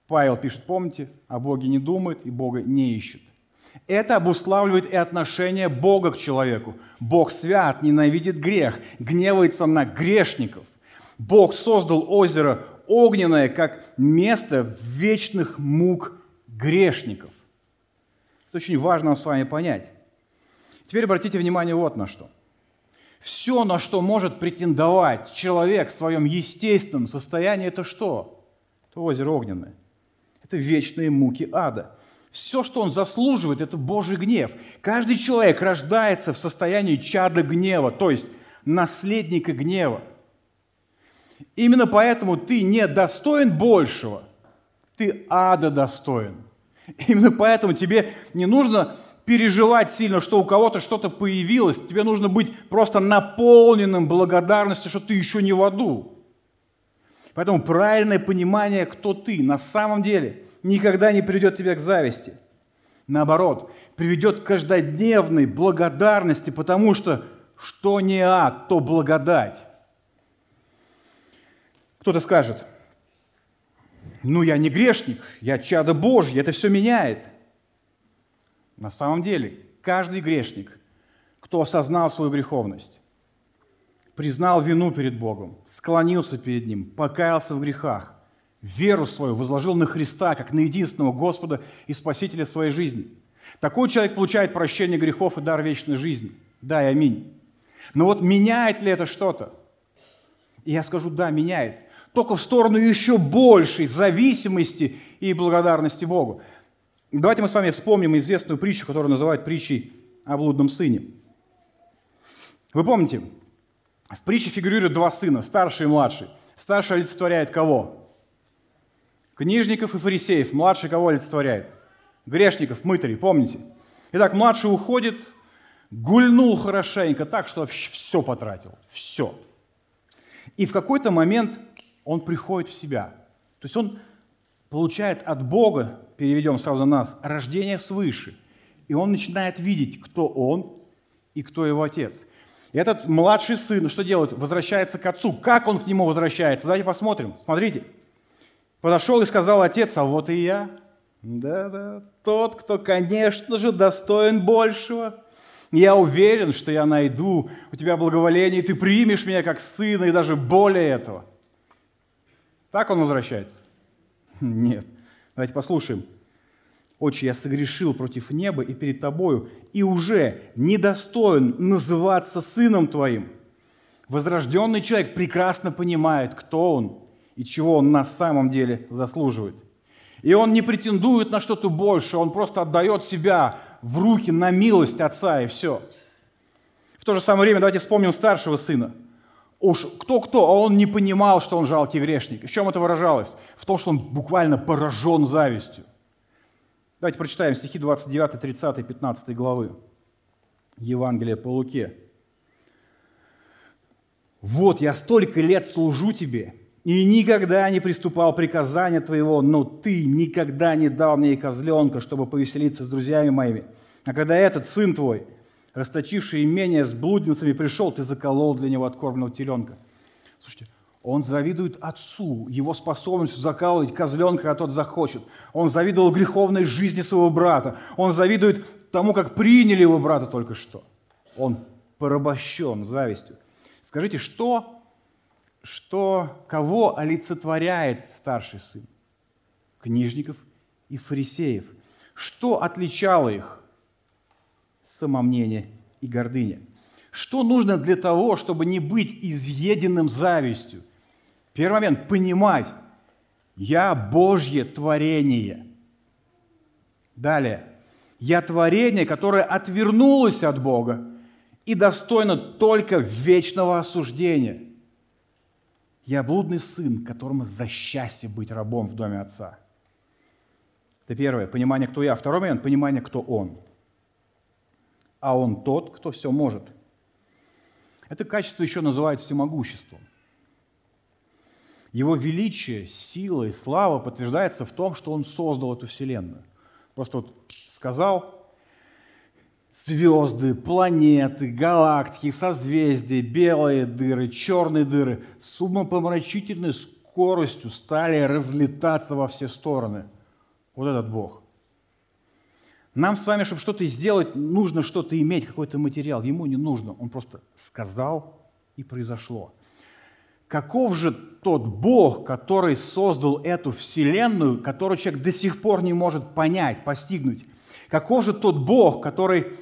Павел пишет, помните, о Боге не думает и Бога не ищет. Это обуславливает и отношение Бога к человеку. Бог свят, ненавидит грех, гневается на грешников. Бог создал озеро огненное как место вечных мук грешников. Это очень важно с вами понять. Теперь обратите внимание вот на что. Все, на что может претендовать человек в своем естественном состоянии, это что? Это озеро огненное. Это вечные муки ада. Все, что он заслуживает, это Божий гнев. Каждый человек рождается в состоянии чада гнева, то есть наследника гнева. Именно поэтому ты не достоин большего, ты ада достоин. Именно поэтому тебе не нужно переживать сильно, что у кого-то что-то появилось. Тебе нужно быть просто наполненным благодарностью, что ты еще не в аду. Поэтому правильное понимание, кто ты на самом деле, никогда не приведет тебя к зависти. Наоборот, приведет к каждодневной благодарности, потому что что не ад, то благодать. Кто-то скажет, ну я не грешник, я чадо Божье, это все меняет – на самом деле, каждый грешник, кто осознал свою греховность, признал вину перед Богом, склонился перед Ним, покаялся в грехах, веру свою возложил на Христа, как на единственного Господа и Спасителя своей жизни. Такой человек получает прощение грехов и дар вечной жизни. Да и аминь. Но вот меняет ли это что-то? И я скажу, да, меняет. Только в сторону еще большей зависимости и благодарности Богу. Давайте мы с вами вспомним известную притчу, которую называют притчей о блудном сыне. Вы помните, в притче фигурируют два сына, старший и младший. Старший олицетворяет кого? Книжников и фарисеев. Младший кого олицетворяет? Грешников, мытарей, помните? Итак, младший уходит, гульнул хорошенько так, что вообще все потратил. Все. И в какой-то момент он приходит в себя. То есть он получает от Бога переведем сразу нас, рождение свыше. И он начинает видеть, кто он и кто его отец. И этот младший сын что делает? Возвращается к отцу. Как он к нему возвращается? Давайте посмотрим. Смотрите. Подошел и сказал отец, а вот и я. Да-да, тот, кто, конечно же, достоин большего. Я уверен, что я найду у тебя благоволение, и ты примешь меня как сына, и даже более этого. Так он возвращается? (laughs) Нет. Давайте послушаем. «Отче, я согрешил против неба и перед тобою, и уже недостоин называться сыном твоим». Возрожденный человек прекрасно понимает, кто он и чего он на самом деле заслуживает. И он не претендует на что-то больше, он просто отдает себя в руки на милость отца, и все. В то же самое время давайте вспомним старшего сына – Уж кто-кто, а он не понимал, что он жалкий грешник. В чем это выражалось? В том, что он буквально поражен завистью. Давайте прочитаем стихи 29, 30, 15 главы Евангелия по Луке. «Вот я столько лет служу тебе, и никогда не приступал приказания твоего, но ты никогда не дал мне козленка, чтобы повеселиться с друзьями моими. А когда этот сын твой – расточивший имение с блудницами, пришел, ты заколол для него откормленного теленка. Слушайте, он завидует отцу, его способностью закалывать козленка, а тот захочет. Он завидовал греховной жизни своего брата. Он завидует тому, как приняли его брата только что. Он порабощен завистью. Скажите, что, что, кого олицетворяет старший сын? Книжников и фарисеев. Что отличало их? самомнение и гордыня. Что нужно для того, чтобы не быть изъеденным завистью? Первый момент – понимать, я Божье творение. Далее, я творение, которое отвернулось от Бога и достойна только вечного осуждения. Я блудный сын, которому за счастье быть рабом в доме отца. Это первое, понимание, кто я. Второй момент, понимание, кто он. А он тот, кто все может. Это качество еще называют всемогуществом. Его величие, сила и слава подтверждается в том, что он создал эту вселенную. Просто вот сказал, звезды, планеты, галактики, созвездия, белые дыры, черные дыры с умопомрачительной скоростью стали разлетаться во все стороны. Вот этот Бог. Нам с вами, чтобы что-то сделать, нужно что-то иметь, какой-то материал. Ему не нужно. Он просто сказал, и произошло. Каков же тот Бог, который создал эту вселенную, которую человек до сих пор не может понять, постигнуть? Каков же тот Бог, который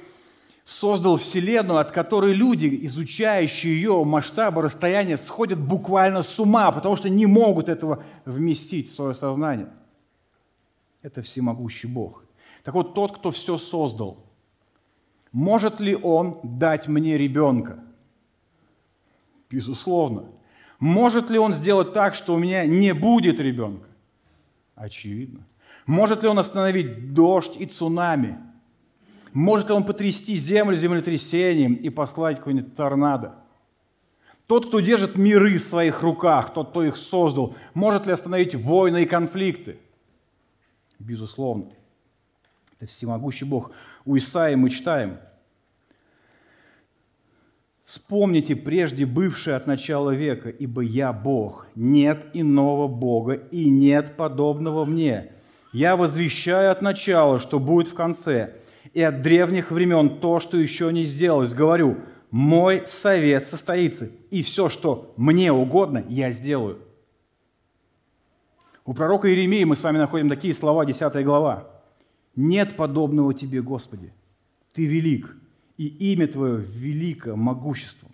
создал Вселенную, от которой люди, изучающие ее масштабы, расстояния, сходят буквально с ума, потому что не могут этого вместить в свое сознание. Это всемогущий Бог. Так вот, тот, кто все создал, может ли он дать мне ребенка? Безусловно. Может ли он сделать так, что у меня не будет ребенка? Очевидно. Может ли он остановить дождь и цунами? Может ли он потрясти землю землетрясением и послать какой-нибудь торнадо? Тот, кто держит миры в своих руках, тот, кто их создал, может ли остановить войны и конфликты? Безусловно. Это всемогущий Бог. У Исаии мы читаем. Вспомните прежде бывшее от начала века, ибо я Бог, нет иного Бога и нет подобного мне. Я возвещаю от начала, что будет в конце – и от древних времен то, что еще не сделалось. Говорю, мой совет состоится, и все, что мне угодно, я сделаю. У пророка Иеремии мы с вами находим такие слова, 10 глава. «Нет подобного тебе, Господи, Ты велик, и имя Твое велико могуществом.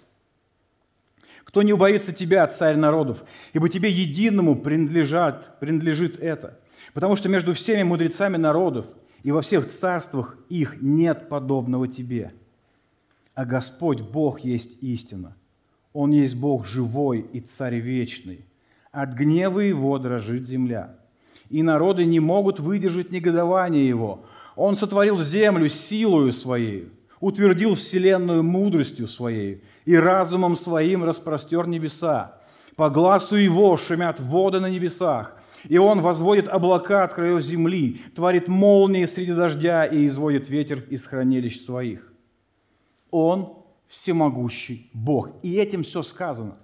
Кто не убоится Тебя, Царь народов, ибо Тебе единому принадлежат, принадлежит это. Потому что между всеми мудрецами народов и во всех царствах их нет подобного тебе. А Господь Бог есть истина. Он есть Бог живой и Царь вечный. От гнева Его дрожит земля. И народы не могут выдержать негодование Его. Он сотворил землю силою Своей, утвердил вселенную мудростью Своей и разумом Своим распростер небеса. По глазу Его шумят воды на небесах, и Он возводит облака от краев земли, творит молнии среди дождя и изводит ветер из хранилищ своих. Он всемогущий Бог. И этим все сказано.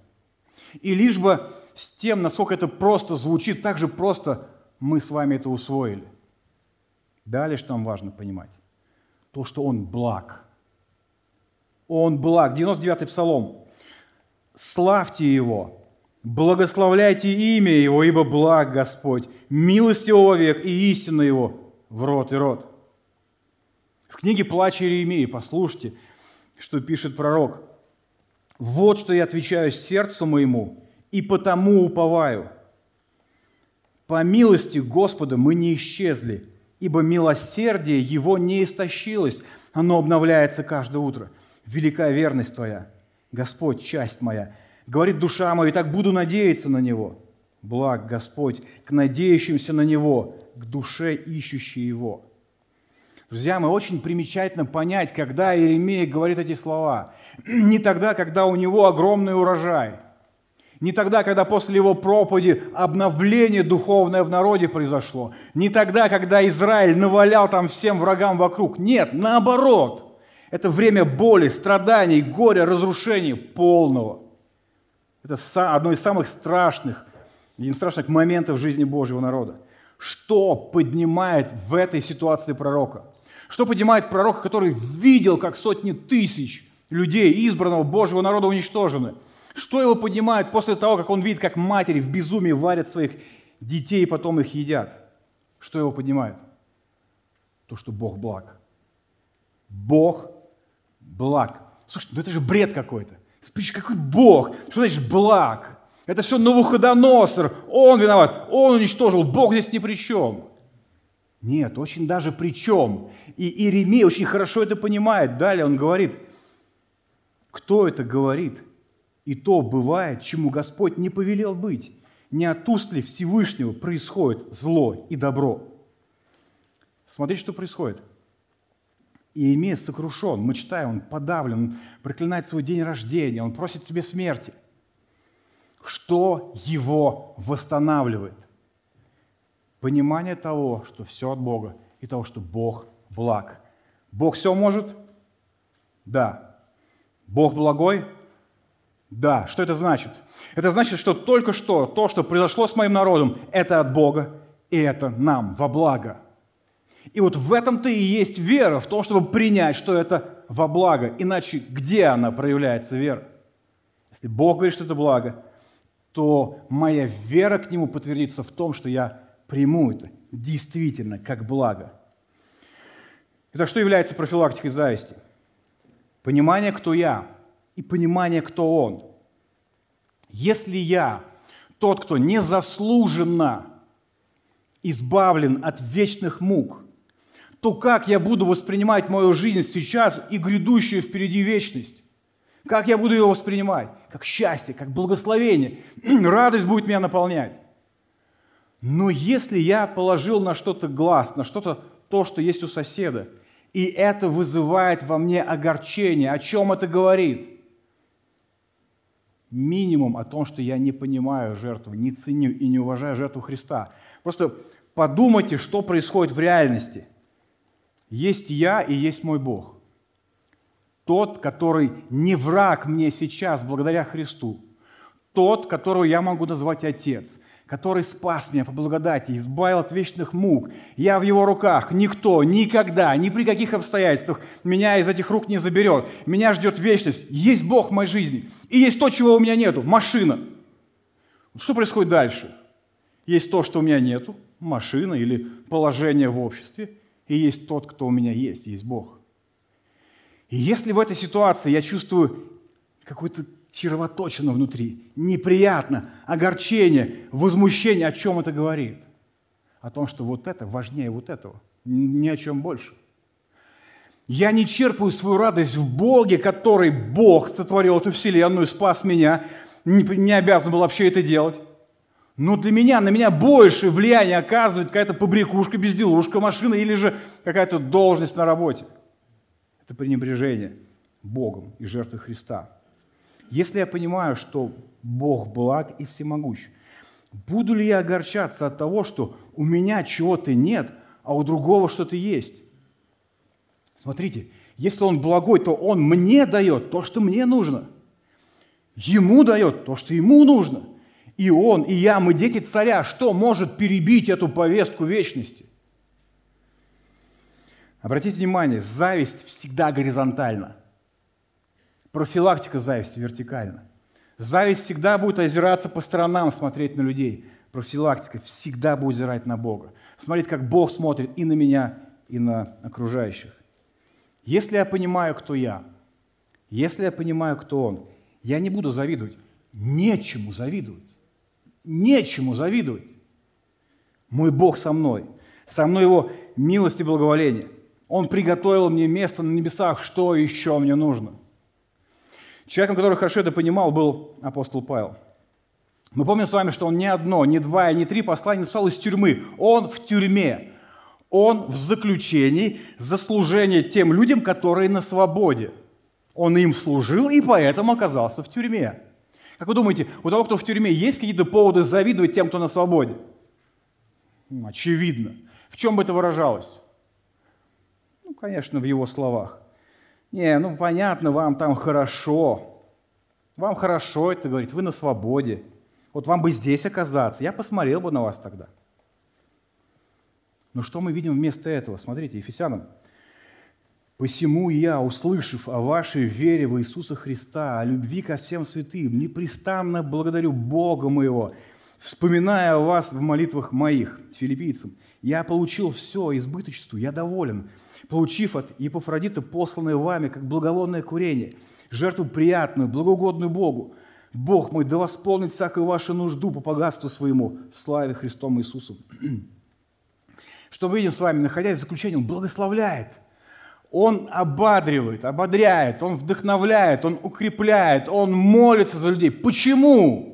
И лишь бы с тем, насколько это просто звучит, так же просто мы с вами это усвоили. Далее, что нам важно понимать? То, что Он благ. Он благ. 99-й псалом. «Славьте Его, Благословляйте имя Его, ибо благ Господь, милость Его век и истина Его в рот и рот. В книге «Плач Иеремии» послушайте, что пишет пророк. «Вот что я отвечаю сердцу моему, и потому уповаю. По милости Господа мы не исчезли, ибо милосердие Его не истощилось, оно обновляется каждое утро. Велика верность Твоя, Господь, часть моя, Говорит душа моя, и так буду надеяться на Него. Благ Господь к надеющимся на Него, к душе, ищущей Его. Друзья, мы очень примечательно понять, когда Иеремия говорит эти слова. Не тогда, когда у него огромный урожай. Не тогда, когда после его проповеди обновление духовное в народе произошло. Не тогда, когда Израиль навалял там всем врагам вокруг. Нет, наоборот. Это время боли, страданий, горя, разрушения полного – это одно из самых страшных, один из страшных моментов жизни Божьего народа. Что поднимает в этой ситуации пророка? Что поднимает пророка, который видел, как сотни тысяч людей, избранного Божьего народа, уничтожены? Что его поднимает после того, как он видит, как матери в безумии варят своих детей и потом их едят? Что его поднимает? То, что Бог благ. Бог благ. Слушай, ну это же бред какой-то. Какой Бог? Что значит благ? Это все Навуходоносор. Он виноват. Он уничтожил. Бог здесь ни при чем. Нет, очень даже при чем. И Иеремия очень хорошо это понимает. Далее он говорит, кто это говорит, и то бывает, чему Господь не повелел быть. Не от уст ли Всевышнего происходит зло и добро? Смотрите, что происходит. Иеремия сокрушен, мы читаем, он подавлен, он проклинает свой день рождения, он просит себе смерти. Что его восстанавливает? Понимание того, что все от Бога, и того, что Бог благ. Бог все может? Да. Бог благой? Да. Что это значит? Это значит, что только что то, что произошло с моим народом, это от Бога, и это нам во благо. И вот в этом-то и есть вера, в том, чтобы принять, что это во благо. Иначе где она проявляется, вера? Если Бог говорит, что это благо, то моя вера к Нему подтвердится в том, что я приму это действительно как благо. Итак, что является профилактикой зависти? Понимание, кто я, и понимание, кто Он. Если я тот, кто незаслуженно избавлен от вечных мук, то как я буду воспринимать мою жизнь сейчас и грядущую впереди вечность? Как я буду ее воспринимать? Как счастье, как благословение. (clears throat) Радость будет меня наполнять. Но если я положил на что-то глаз, на что-то то, что есть у соседа, и это вызывает во мне огорчение, о чем это говорит? Минимум о том, что я не понимаю жертву, не ценю и не уважаю жертву Христа. Просто подумайте, что происходит в реальности. Есть я и есть мой Бог. Тот, который не враг мне сейчас благодаря Христу. Тот, которого я могу назвать Отец – который спас меня по благодати, избавил от вечных мук. Я в его руках. Никто никогда, ни при каких обстоятельствах меня из этих рук не заберет. Меня ждет вечность. Есть Бог в моей жизни. И есть то, чего у меня нету. Машина. Что происходит дальше? Есть то, что у меня нету. Машина или положение в обществе. И есть тот, кто у меня есть. Есть Бог. И если в этой ситуации я чувствую какой-то червоточина внутри, неприятно, огорчение, возмущение. О чем это говорит? О том, что вот это важнее вот этого, ни о чем больше. Я не черпаю свою радость в Боге, который Бог сотворил эту вселенную, спас меня, не обязан был вообще это делать. Но для меня, на меня больше влияние оказывает какая-то побрякушка, безделушка, машина или же какая-то должность на работе. Это пренебрежение Богом и жертвой Христа. Если я понимаю, что Бог благ и всемогущ, буду ли я огорчаться от того, что у меня чего-то нет, а у другого что-то есть? Смотрите, если Он благой, то Он мне дает то, что мне нужно. Ему дает то, что ему нужно. И он, и я, мы дети царя. Что может перебить эту повестку вечности? Обратите внимание, зависть всегда горизонтальна. Профилактика зависти вертикально. Зависть всегда будет озираться по сторонам, смотреть на людей. Профилактика всегда будет озирать на Бога. Смотреть, как Бог смотрит и на меня, и на окружающих. Если я понимаю, кто я, если я понимаю, кто Он, я не буду завидовать. Нечему завидовать. Нечему завидовать. Мой Бог со мной. Со мной Его милость и благоволение. Он приготовил мне место на небесах. Что еще мне нужно? Человеком, который хорошо это понимал, был апостол Павел. Мы помним с вами, что он не одно, не два, не три послания написал из тюрьмы. Он в тюрьме. Он в заключении за служение тем людям, которые на свободе. Он им служил и поэтому оказался в тюрьме. Как вы думаете, у того, кто в тюрьме, есть какие-то поводы завидовать тем, кто на свободе? Очевидно. В чем бы это выражалось? Ну, конечно, в его словах. Не, ну понятно, вам там хорошо. Вам хорошо это говорит, вы на свободе. Вот вам бы здесь оказаться. Я посмотрел бы на вас тогда. Но что мы видим вместо этого? Смотрите, Ефесянам. «Посему я, услышав о вашей вере в Иисуса Христа, о любви ко всем святым, непрестанно благодарю Бога моего, вспоминая о вас в молитвах моих, филиппийцам. Я получил все избыточеству, я доволен, получив от Епофродита посланное вами, как благовонное курение, жертву приятную, благоугодную Богу. Бог мой да восполнит всякую вашу нужду по богатству своему, славе Христом Иисусом. (clears throat) Что мы видим с вами, находясь в заключении, Он благословляет. Он ободривает, ободряет, он вдохновляет, он укрепляет, он молится за людей. Почему?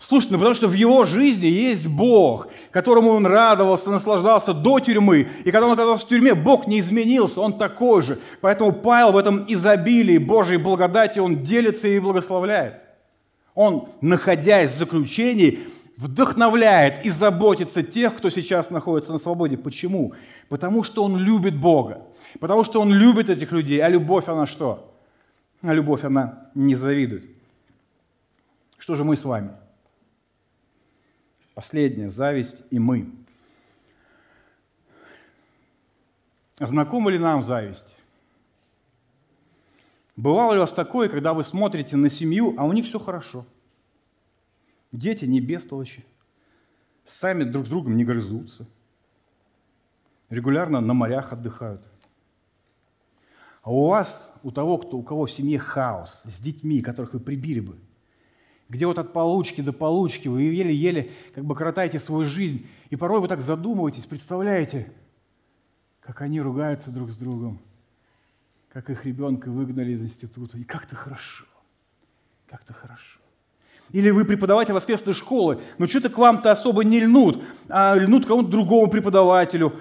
Слушайте, ну потому что в его жизни есть Бог, которому он радовался, наслаждался до тюрьмы. И когда он оказался в тюрьме, Бог не изменился, он такой же. Поэтому Павел в этом изобилии Божьей благодати, он делится и благословляет. Он, находясь в заключении, вдохновляет и заботится тех, кто сейчас находится на свободе. Почему? Потому что он любит Бога. Потому что он любит этих людей. А любовь, она что? А любовь, она не завидует. Что же мы с вами? Последняя – зависть и мы. Знакома ли нам зависть? Бывало ли у вас такое, когда вы смотрите на семью, а у них все хорошо? Дети не бестолочи, сами друг с другом не грызутся, регулярно на морях отдыхают. А у вас, у того, кто, у кого в семье хаос, с детьми, которых вы прибили бы – где вот от получки до получки вы еле-еле как бы коротаете свою жизнь, и порой вы так задумываетесь, представляете, как они ругаются друг с другом, как их ребенка выгнали из института, и как-то хорошо, как-то хорошо. Или вы преподаватель воскресной школы, но что-то к вам-то особо не льнут, а льнут кому-то другому преподавателю,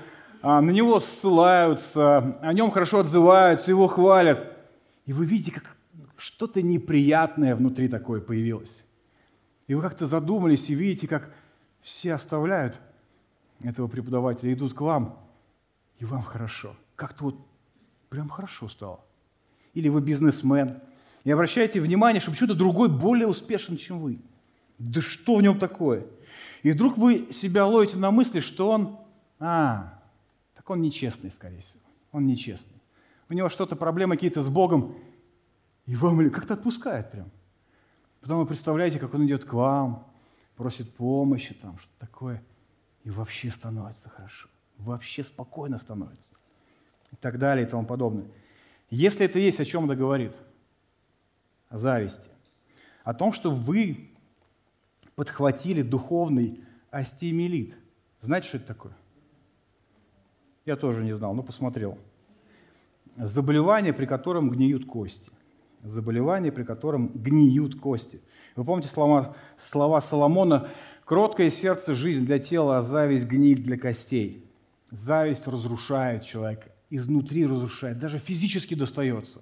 а на него ссылаются, о нем хорошо отзываются, его хвалят. И вы видите, как что-то неприятное внутри такое появилось. И вы как-то задумались и видите, как все оставляют этого преподавателя, идут к вам, и вам хорошо. Как-то вот прям хорошо стало. Или вы бизнесмен, и обращаете внимание, что почему-то другой более успешен, чем вы. Да что в нем такое? И вдруг вы себя ловите на мысли, что он, а, так он нечестный, скорее всего. Он нечестный. У него что-то, проблемы какие-то с Богом, и вам как-то отпускает прям. Потом вы представляете, как он идет к вам, просит помощи, там что-то такое. И вообще становится хорошо. Вообще спокойно становится. И так далее и тому подобное. Если это есть, о чем это говорит? Зависти. О том, что вы подхватили духовный астемилит. Знаете, что это такое? Я тоже не знал, но посмотрел. Заболевание, при котором гниют кости заболевание, при котором гниют кости. Вы помните слова, слова Соломона «Кроткое сердце – жизнь для тела, а зависть – гниль для костей». Зависть разрушает человека, изнутри разрушает, даже физически достается.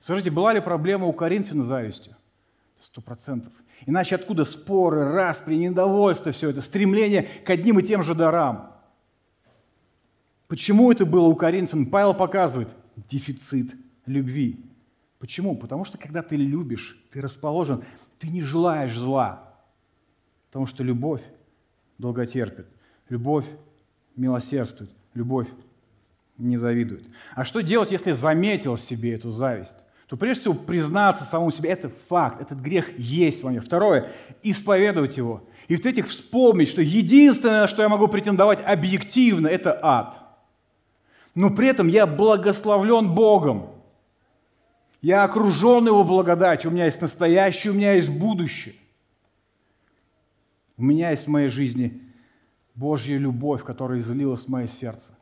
Скажите, была ли проблема у Коринфяна завистью? Сто процентов. Иначе откуда споры, распри, недовольство, все это, стремление к одним и тем же дарам? Почему это было у Коринфян? Павел показывает дефицит любви. Почему? Потому что когда ты любишь, ты расположен, ты не желаешь зла. Потому что любовь долготерпит, любовь милосердствует, любовь не завидует. А что делать, если заметил в себе эту зависть? То прежде всего признаться самому себе, это факт, этот грех есть во мне. Второе, исповедовать его. И в-третьих, вспомнить, что единственное, на что я могу претендовать объективно, это ад. Но при этом я благословлен Богом. Я окружен Его благодатью. У меня есть настоящее, у меня есть будущее. У меня есть в моей жизни Божья любовь, которая излилась в мое сердце.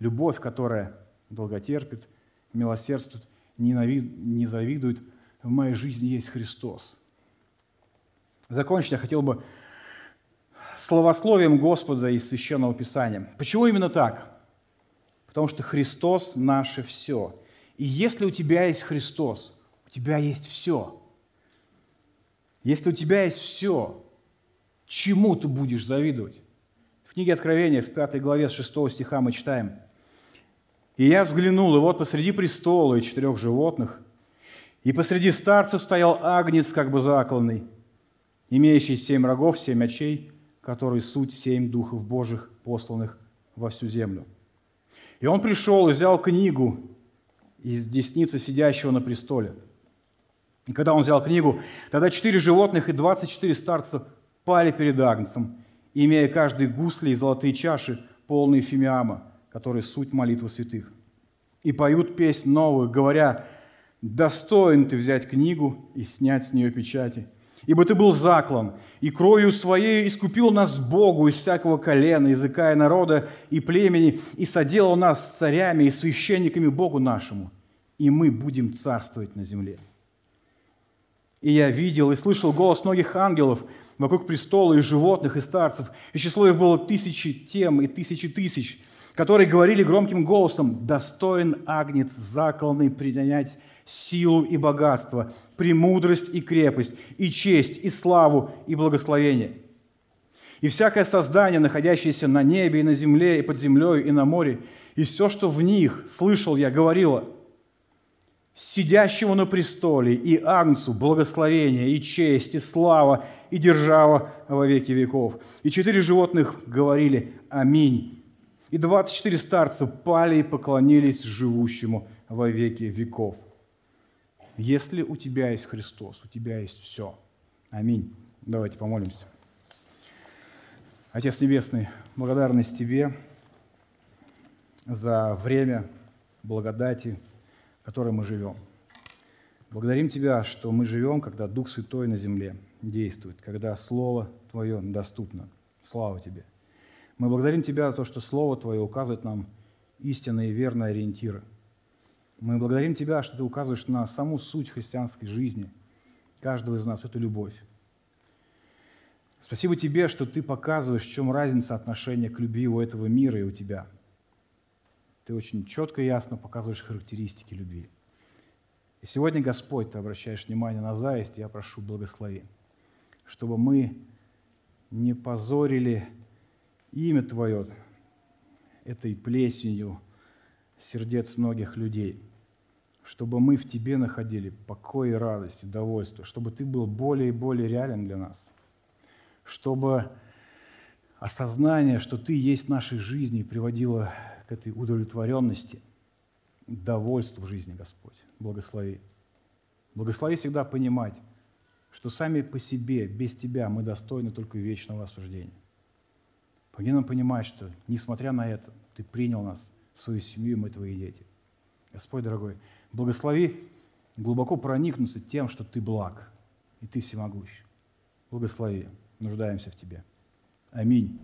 Любовь, которая долготерпит, милосердствует, не завидует. В моей жизни есть Христос. Закончить я хотел бы словословием Господа из Священного Писания. Почему именно так? Потому что Христос – наше все – и если у тебя есть Христос, у тебя есть все. Если у тебя есть все, чему ты будешь завидовать? В книге Откровения, в пятой главе с 6 стиха мы читаем. «И я взглянул, и вот посреди престола и четырех животных, и посреди старцев стоял агнец, как бы закланный, имеющий семь рогов, семь очей, который суть семь духов Божьих, посланных во всю землю. И он пришел и взял книгу, из десницы сидящего на престоле. И когда он взял книгу, тогда четыре животных и двадцать четыре старца пали перед Агнцем, имея каждый гусли и золотые чаши, полные фимиама, которые суть молитвы святых. И поют песнь новую, говоря, «Достоин ты взять книгу и снять с нее печати, Ибо Ты был заклан, и кровью Своей искупил нас Богу из всякого колена, языка и народа, и племени, и соделал нас царями и священниками Богу нашему, и мы будем царствовать на земле. И я видел и слышал голос многих ангелов вокруг престола и животных, и старцев, и число их было тысячи тем и тысячи тысяч, которые говорили громким голосом, «Достоин агнец закланный принять силу и богатство, премудрость и крепость, и честь, и славу, и благословение. И всякое создание, находящееся на небе и на земле, и под землей, и на море, и все, что в них, слышал я, говорило, сидящему на престоле и Агнцу благословение, и честь, и слава, и держава во веки веков. И четыре животных говорили «Аминь». И двадцать четыре старца пали и поклонились живущему во веки веков. Если у тебя есть Христос, у тебя есть все. Аминь. Давайте помолимся. Отец Небесный, благодарность Тебе за время благодати, в которой мы живем. Благодарим Тебя, что мы живем, когда Дух Святой на земле действует, когда Слово Твое доступно. Слава Тебе. Мы благодарим Тебя за то, что Слово Твое указывает нам истинные и верные ориентиры – мы благодарим Тебя, что Ты указываешь на саму суть христианской жизни каждого из нас – это любовь. Спасибо Тебе, что Ты показываешь, в чем разница отношения к любви у этого мира и у Тебя. Ты очень четко и ясно показываешь характеристики любви. И сегодня, Господь, Ты обращаешь внимание на зависть, я прошу, благослови, чтобы мы не позорили имя Твое этой плесенью сердец многих людей – чтобы мы в Тебе находили покой и радость, и довольство, чтобы Ты был более и более реален для нас, чтобы осознание, что Ты есть в нашей жизни, приводило к этой удовлетворенности, довольству в жизни, Господь. Благослови. Благослови всегда понимать, что сами по себе, без Тебя, мы достойны только вечного осуждения. Помоги нам понимать, что, несмотря на это, Ты принял нас, свою семью, и мы Твои дети. Господь, дорогой, Благослови глубоко проникнуться тем, что Ты благ, и Ты всемогущ. Благослови. Нуждаемся в Тебе. Аминь.